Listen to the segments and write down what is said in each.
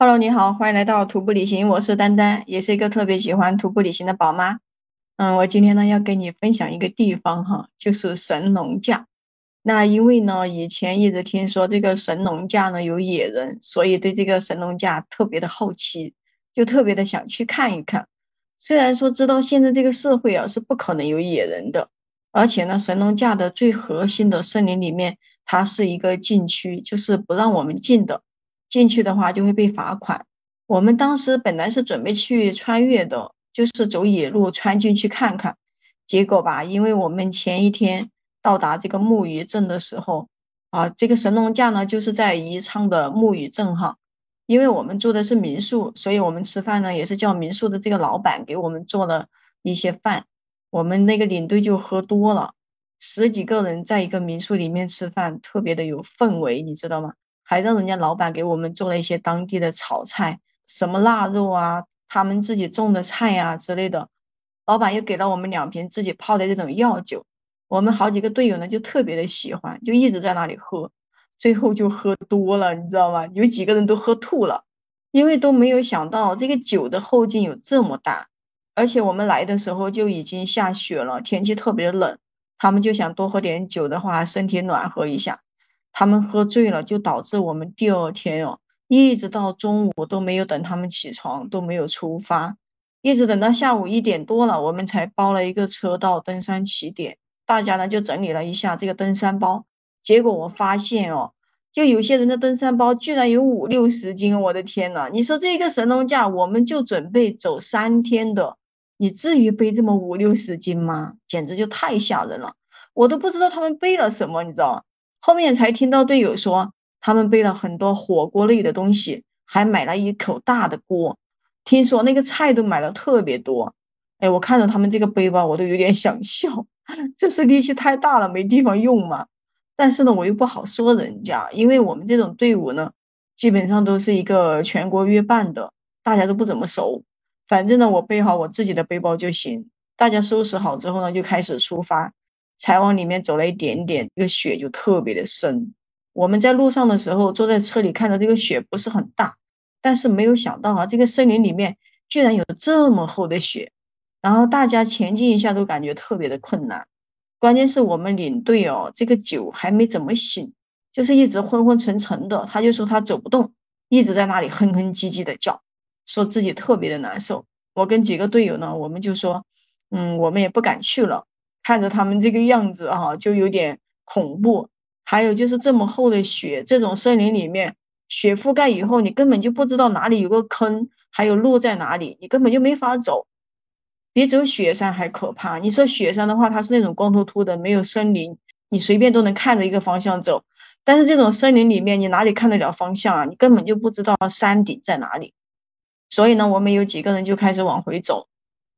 Hello，你好，欢迎来到徒步旅行，我是丹丹，也是一个特别喜欢徒步旅行的宝妈。嗯，我今天呢要跟你分享一个地方哈，就是神农架。那因为呢以前一直听说这个神农架呢有野人，所以对这个神农架特别的好奇，就特别的想去看一看。虽然说知道现在这个社会啊是不可能有野人的，而且呢神农架的最核心的森林里面，它是一个禁区，就是不让我们进的。进去的话就会被罚款。我们当时本来是准备去穿越的，就是走野路穿进去看看。结果吧，因为我们前一天到达这个木鱼镇的时候，啊，这个神农架呢就是在宜昌的木鱼镇哈。因为我们住的是民宿，所以我们吃饭呢也是叫民宿的这个老板给我们做了一些饭。我们那个领队就喝多了，十几个人在一个民宿里面吃饭，特别的有氛围，你知道吗？还让人家老板给我们做了一些当地的炒菜，什么腊肉啊，他们自己种的菜呀之类的。老板又给了我们两瓶自己泡的这种药酒，我们好几个队友呢就特别的喜欢，就一直在那里喝，最后就喝多了，你知道吗？有几个人都喝吐了，因为都没有想到这个酒的后劲有这么大，而且我们来的时候就已经下雪了，天气特别冷，他们就想多喝点酒的话，身体暖和一下。他们喝醉了，就导致我们第二天哦，一直到中午都没有等他们起床，都没有出发，一直等到下午一点多了，我们才包了一个车到登山起点。大家呢就整理了一下这个登山包，结果我发现哦，就有些人的登山包居然有五六十斤，我的天呐！你说这个神农架，我们就准备走三天的，你至于背这么五六十斤吗？简直就太吓人了，我都不知道他们背了什么，你知道吗？后面才听到队友说，他们背了很多火锅类的东西，还买了一口大的锅。听说那个菜都买了特别多。哎，我看着他们这个背包，我都有点想笑。这是力气太大了，没地方用吗？但是呢，我又不好说人家，因为我们这种队伍呢，基本上都是一个全国约伴的，大家都不怎么熟。反正呢，我背好我自己的背包就行。大家收拾好之后呢，就开始出发。才往里面走了一点点，这个雪就特别的深。我们在路上的时候，坐在车里看到这个雪不是很大，但是没有想到啊，这个森林里面居然有这么厚的雪。然后大家前进一下都感觉特别的困难。关键是我们领队哦，这个酒还没怎么醒，就是一直昏昏沉沉的。他就说他走不动，一直在那里哼哼唧唧的叫，说自己特别的难受。我跟几个队友呢，我们就说，嗯，我们也不敢去了。看着他们这个样子啊，就有点恐怖。还有就是这么厚的雪，这种森林里面，雪覆盖以后，你根本就不知道哪里有个坑，还有路在哪里，你根本就没法走。比走雪山还可怕。你说雪山的话，它是那种光秃秃的，没有森林，你随便都能看着一个方向走。但是这种森林里面，你哪里看得了方向啊？你根本就不知道山顶在哪里。所以呢，我们有几个人就开始往回走，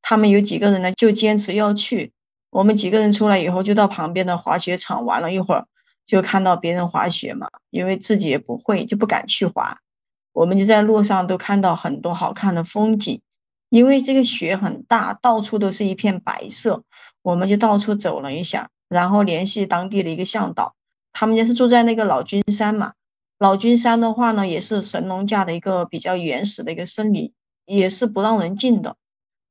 他们有几个人呢，就坚持要去。我们几个人出来以后，就到旁边的滑雪场玩了一会儿，就看到别人滑雪嘛，因为自己也不会，就不敢去滑。我们就在路上都看到很多好看的风景，因为这个雪很大，到处都是一片白色，我们就到处走了一下，然后联系当地的一个向导，他们家是住在那个老君山嘛。老君山的话呢，也是神农架的一个比较原始的一个森林，也是不让人进的。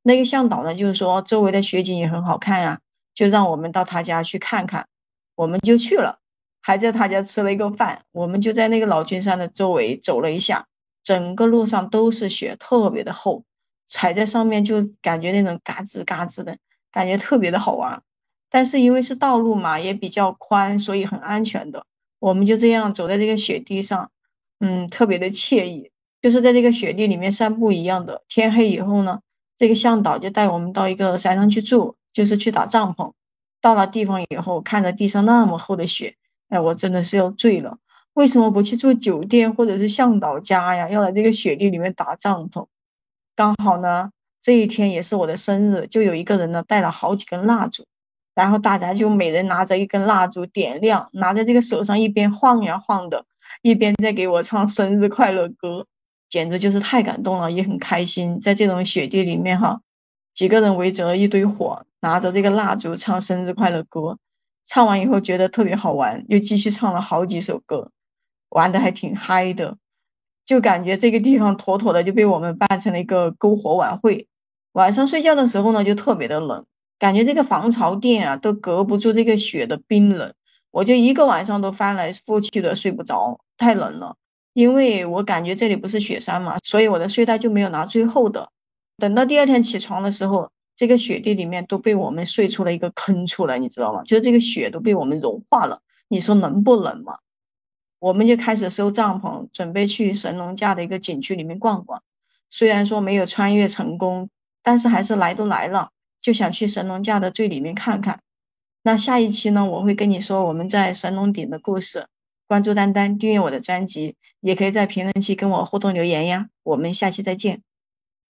那个向导呢，就是说周围的雪景也很好看呀。就让我们到他家去看看，我们就去了，还在他家吃了一个饭。我们就在那个老君山的周围走了一下，整个路上都是雪，特别的厚，踩在上面就感觉那种嘎吱嘎吱的感觉，特别的好玩。但是因为是道路嘛，也比较宽，所以很安全的。我们就这样走在这个雪地上，嗯，特别的惬意，就是在这个雪地里面散步一样的。天黑以后呢，这个向导就带我们到一个山上去住。就是去打帐篷，到了地方以后，看着地上那么厚的雪，哎，我真的是要醉了。为什么不去住酒店或者是向导家呀？要来这个雪地里面打帐篷？刚好呢，这一天也是我的生日，就有一个人呢带了好几根蜡烛，然后大家就每人拿着一根蜡烛点亮，拿在这个手上一边晃呀晃的，一边在给我唱生日快乐歌，简直就是太感动了，也很开心，在这种雪地里面哈。几个人围着一堆火，拿着这个蜡烛唱生日快乐歌，唱完以后觉得特别好玩，又继续唱了好几首歌，玩的还挺嗨的。就感觉这个地方妥妥的就被我们办成了一个篝火晚会。晚上睡觉的时候呢，就特别的冷，感觉这个防潮垫啊都隔不住这个雪的冰冷，我就一个晚上都翻来覆去的睡不着，太冷了。因为我感觉这里不是雪山嘛，所以我的睡袋就没有拿最厚的。等到第二天起床的时候，这个雪地里面都被我们睡出了一个坑出来，你知道吗？就是这个雪都被我们融化了，你说能不冷吗？我们就开始收帐篷，准备去神农架的一个景区里面逛逛。虽然说没有穿越成功，但是还是来都来了，就想去神农架的最里面看看。那下一期呢，我会跟你说我们在神农顶的故事。关注丹丹，订阅我的专辑，也可以在评论区跟我互动留言呀。我们下期再见。